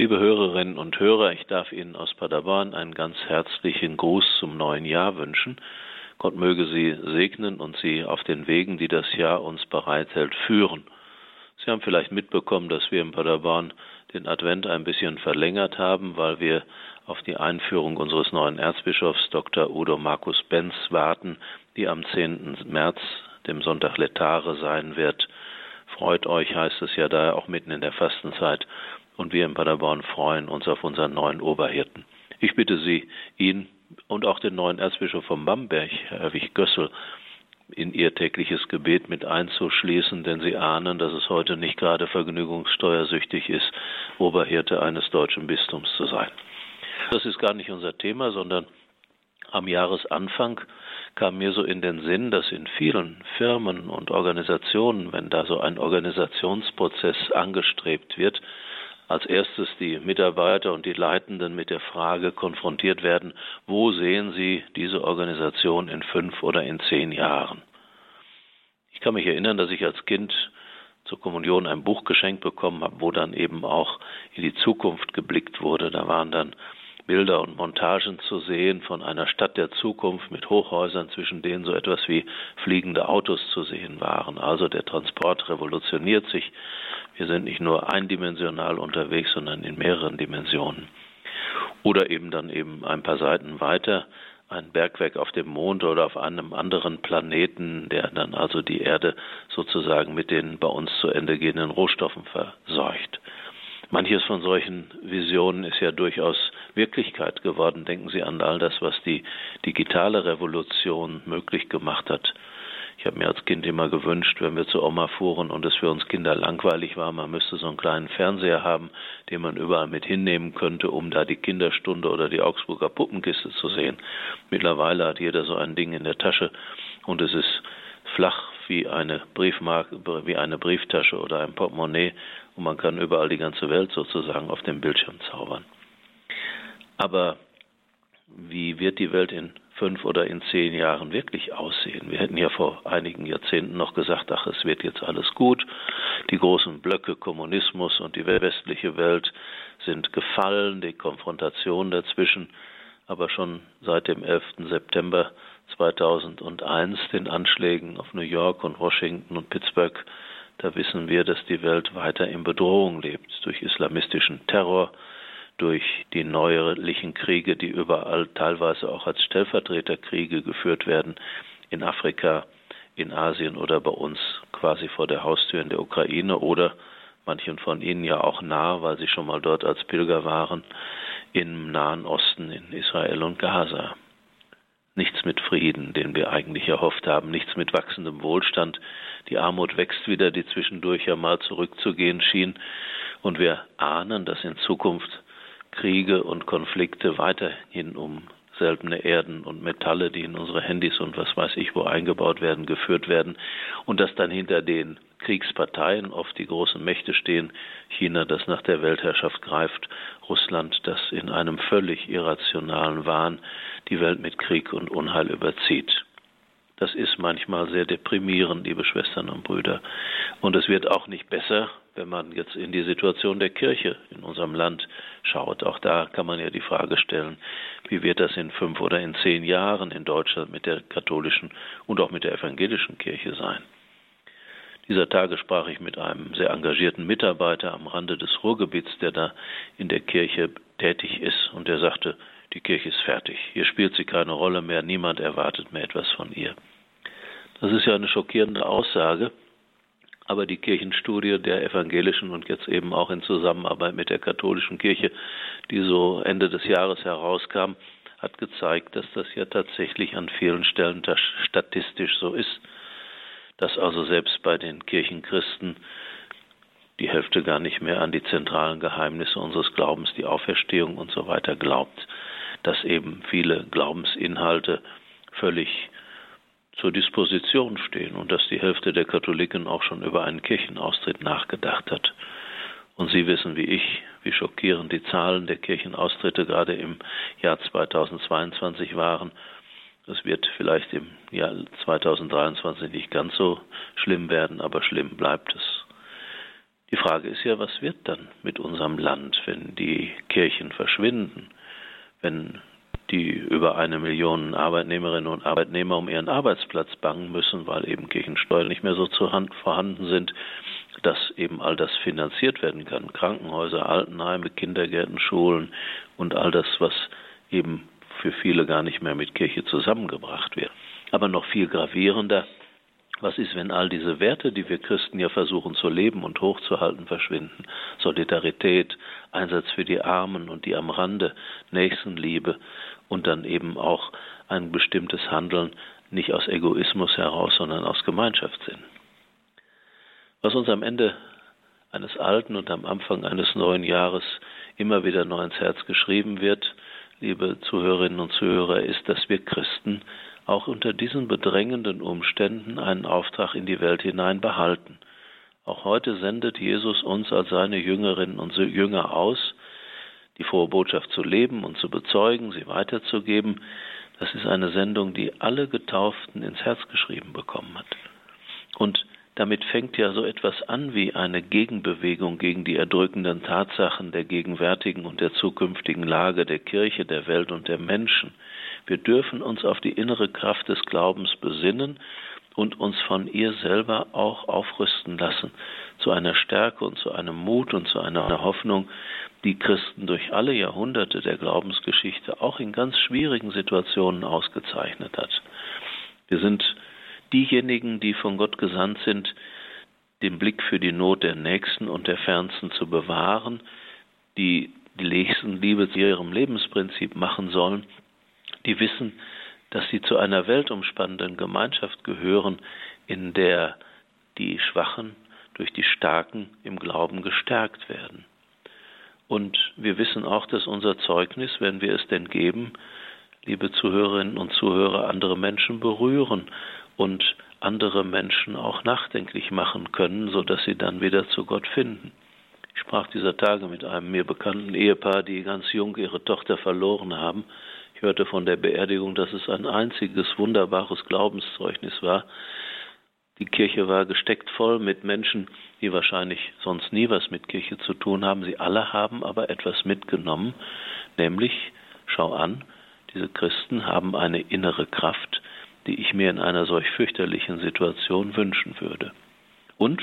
Liebe Hörerinnen und Hörer, ich darf Ihnen aus Paderborn einen ganz herzlichen Gruß zum neuen Jahr wünschen. Gott möge Sie segnen und Sie auf den Wegen, die das Jahr uns bereithält, führen. Sie haben vielleicht mitbekommen, dass wir in Paderborn den Advent ein bisschen verlängert haben, weil wir auf die Einführung unseres neuen Erzbischofs Dr. Udo Markus Benz warten, die am 10. März, dem Sonntag Letare, sein wird. Freut euch, heißt es ja da auch mitten in der Fastenzeit und wir in Paderborn freuen uns auf unseren neuen Oberhirten. Ich bitte Sie, ihn und auch den neuen Erzbischof von Bamberg, Herwig Gössel, in ihr tägliches Gebet mit einzuschließen, denn sie ahnen, dass es heute nicht gerade vergnügungssteuersüchtig ist, Oberhirte eines deutschen Bistums zu sein. Das ist gar nicht unser Thema, sondern am Jahresanfang kam mir so in den Sinn, dass in vielen Firmen und Organisationen, wenn da so ein Organisationsprozess angestrebt wird, als erstes die Mitarbeiter und die Leitenden mit der Frage konfrontiert werden, wo sehen sie diese Organisation in fünf oder in zehn Jahren? Ich kann mich erinnern, dass ich als Kind zur Kommunion ein Buch geschenkt bekommen habe, wo dann eben auch in die Zukunft geblickt wurde. Da waren dann Bilder und Montagen zu sehen von einer Stadt der Zukunft mit Hochhäusern, zwischen denen so etwas wie fliegende Autos zu sehen waren. Also der Transport revolutioniert sich. Wir sind nicht nur eindimensional unterwegs, sondern in mehreren Dimensionen. Oder eben dann eben ein paar Seiten weiter ein Bergwerk auf dem Mond oder auf einem anderen Planeten, der dann also die Erde sozusagen mit den bei uns zu Ende gehenden Rohstoffen versorgt. Manches von solchen Visionen ist ja durchaus Wirklichkeit geworden. Denken Sie an all das, was die digitale Revolution möglich gemacht hat. Ich habe mir als Kind immer gewünscht, wenn wir zu Oma fuhren und es für uns Kinder langweilig war, man müsste so einen kleinen Fernseher haben, den man überall mit hinnehmen könnte, um da die Kinderstunde oder die Augsburger Puppenkiste zu sehen. Mittlerweile hat jeder so ein Ding in der Tasche und es ist flach wie eine Briefmarke, wie eine Brieftasche oder ein Portemonnaie und man kann überall die ganze Welt sozusagen auf dem Bildschirm zaubern. Aber wie wird die Welt in fünf oder in zehn Jahren wirklich aussehen? Wir hätten ja vor einigen Jahrzehnten noch gesagt, ach, es wird jetzt alles gut. Die großen Blöcke Kommunismus und die westliche Welt sind gefallen, die Konfrontation dazwischen. Aber schon seit dem 11. September 2001, den Anschlägen auf New York und Washington und Pittsburgh, da wissen wir, dass die Welt weiter in Bedrohung lebt durch islamistischen Terror, durch die neuerlichen Kriege, die überall teilweise auch als Stellvertreterkriege geführt werden, in Afrika, in Asien oder bei uns quasi vor der Haustür in der Ukraine oder manchen von Ihnen ja auch nah, weil Sie schon mal dort als Pilger waren, im Nahen Osten, in Israel und Gaza nichts mit Frieden, den wir eigentlich erhofft haben, nichts mit wachsendem Wohlstand. Die Armut wächst wieder, die zwischendurch ja mal zurückzugehen schien. Und wir ahnen, dass in Zukunft Kriege und Konflikte weiterhin um seltene Erden und Metalle, die in unsere Handys und was weiß ich wo eingebaut werden, geführt werden und dass dann hinter den Kriegsparteien oft die großen Mächte stehen, China, das nach der Weltherrschaft greift, Russland, das in einem völlig irrationalen Wahn die Welt mit Krieg und Unheil überzieht. Das ist manchmal sehr deprimierend, liebe Schwestern und Brüder. Und es wird auch nicht besser, wenn man jetzt in die Situation der Kirche in unserem Land schaut. Auch da kann man ja die Frage stellen, wie wird das in fünf oder in zehn Jahren in Deutschland mit der katholischen und auch mit der evangelischen Kirche sein? Dieser Tage sprach ich mit einem sehr engagierten Mitarbeiter am Rande des Ruhrgebiets, der da in der Kirche tätig ist, und der sagte, die Kirche ist fertig, hier spielt sie keine Rolle mehr, niemand erwartet mehr etwas von ihr. Das ist ja eine schockierende Aussage, aber die Kirchenstudie der evangelischen und jetzt eben auch in Zusammenarbeit mit der katholischen Kirche, die so Ende des Jahres herauskam, hat gezeigt, dass das ja tatsächlich an vielen Stellen statistisch so ist dass also selbst bei den Kirchenchristen die Hälfte gar nicht mehr an die zentralen Geheimnisse unseres Glaubens, die Auferstehung und so weiter glaubt, dass eben viele Glaubensinhalte völlig zur Disposition stehen und dass die Hälfte der Katholiken auch schon über einen Kirchenaustritt nachgedacht hat. Und Sie wissen wie ich, wie schockierend die Zahlen der Kirchenaustritte gerade im Jahr 2022 waren das wird vielleicht im Jahr 2023 nicht ganz so schlimm werden, aber schlimm bleibt es. Die Frage ist ja, was wird dann mit unserem Land, wenn die Kirchen verschwinden, wenn die über eine Million Arbeitnehmerinnen und Arbeitnehmer um ihren Arbeitsplatz bangen müssen, weil eben Kirchensteuern nicht mehr so zur Hand vorhanden sind, dass eben all das finanziert werden kann. Krankenhäuser, Altenheime, Kindergärten, Schulen und all das, was eben für viele gar nicht mehr mit Kirche zusammengebracht wird. Aber noch viel gravierender, was ist, wenn all diese Werte, die wir Christen ja versuchen zu leben und hochzuhalten, verschwinden? Solidarität, Einsatz für die Armen und die am Rande, Nächstenliebe und dann eben auch ein bestimmtes Handeln nicht aus Egoismus heraus, sondern aus Gemeinschaftssinn. Was uns am Ende eines alten und am Anfang eines neuen Jahres immer wieder neu ins Herz geschrieben wird, liebe Zuhörerinnen und Zuhörer, ist, dass wir Christen auch unter diesen bedrängenden Umständen einen Auftrag in die Welt hinein behalten. Auch heute sendet Jesus uns als seine Jüngerinnen und Jünger aus, die frohe Botschaft zu leben und zu bezeugen, sie weiterzugeben. Das ist eine Sendung, die alle Getauften ins Herz geschrieben bekommen hat. Und damit fängt ja so etwas an wie eine Gegenbewegung gegen die erdrückenden Tatsachen der gegenwärtigen und der zukünftigen Lage der Kirche, der Welt und der Menschen. Wir dürfen uns auf die innere Kraft des Glaubens besinnen und uns von ihr selber auch aufrüsten lassen, zu einer Stärke und zu einem Mut und zu einer Hoffnung, die Christen durch alle Jahrhunderte der Glaubensgeschichte auch in ganz schwierigen Situationen ausgezeichnet hat. Wir sind diejenigen, die von Gott gesandt sind, den Blick für die Not der Nächsten und der Fernsten zu bewahren, die die Nächstenliebe zu ihrem Lebensprinzip machen sollen, die wissen, dass sie zu einer weltumspannenden Gemeinschaft gehören, in der die Schwachen durch die Starken im Glauben gestärkt werden. Und wir wissen auch, dass unser Zeugnis, wenn wir es denn geben, liebe Zuhörerinnen und Zuhörer, andere Menschen berühren und andere Menschen auch nachdenklich machen können, sodass sie dann wieder zu Gott finden. Ich sprach dieser Tage mit einem mir bekannten Ehepaar, die ganz jung ihre Tochter verloren haben. Ich hörte von der Beerdigung, dass es ein einziges wunderbares Glaubenszeugnis war. Die Kirche war gesteckt voll mit Menschen, die wahrscheinlich sonst nie was mit Kirche zu tun haben. Sie alle haben aber etwas mitgenommen, nämlich, schau an, diese Christen haben eine innere Kraft, die ich mir in einer solch fürchterlichen Situation wünschen würde. Und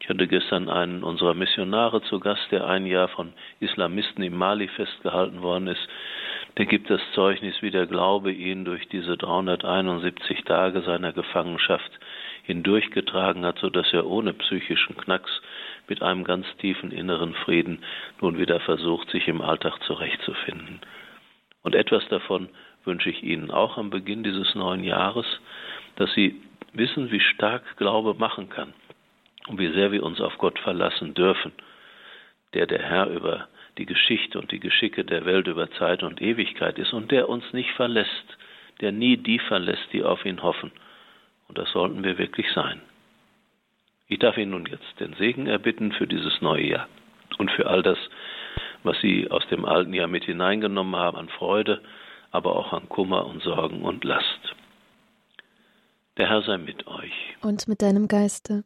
ich hatte gestern einen unserer Missionare zu Gast, der ein Jahr von Islamisten im Mali festgehalten worden ist. Der gibt das Zeugnis, wie der Glaube ihn durch diese 371 Tage seiner Gefangenschaft hindurchgetragen hat, so dass er ohne psychischen Knacks mit einem ganz tiefen inneren Frieden nun wieder versucht, sich im Alltag zurechtzufinden. Und etwas davon wünsche ich Ihnen auch am Beginn dieses neuen Jahres, dass Sie wissen, wie stark Glaube machen kann und wie sehr wir uns auf Gott verlassen dürfen, der der Herr über die Geschichte und die Geschicke der Welt über Zeit und Ewigkeit ist und der uns nicht verlässt, der nie die verlässt, die auf ihn hoffen. Und das sollten wir wirklich sein. Ich darf Ihnen nun jetzt den Segen erbitten für dieses neue Jahr und für all das, was Sie aus dem alten Jahr mit hineingenommen haben an Freude, aber auch an Kummer und Sorgen und Last. Der Herr sei mit euch. Und mit deinem Geiste.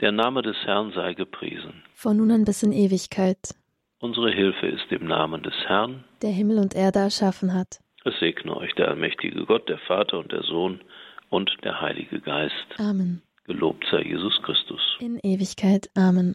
Der Name des Herrn sei gepriesen. Von nun an bis in Ewigkeit. Unsere Hilfe ist im Namen des Herrn, der Himmel und Erde erschaffen hat. Es segne euch der allmächtige Gott, der Vater und der Sohn und der Heilige Geist. Amen. Gelobt sei Jesus Christus. In Ewigkeit. Amen.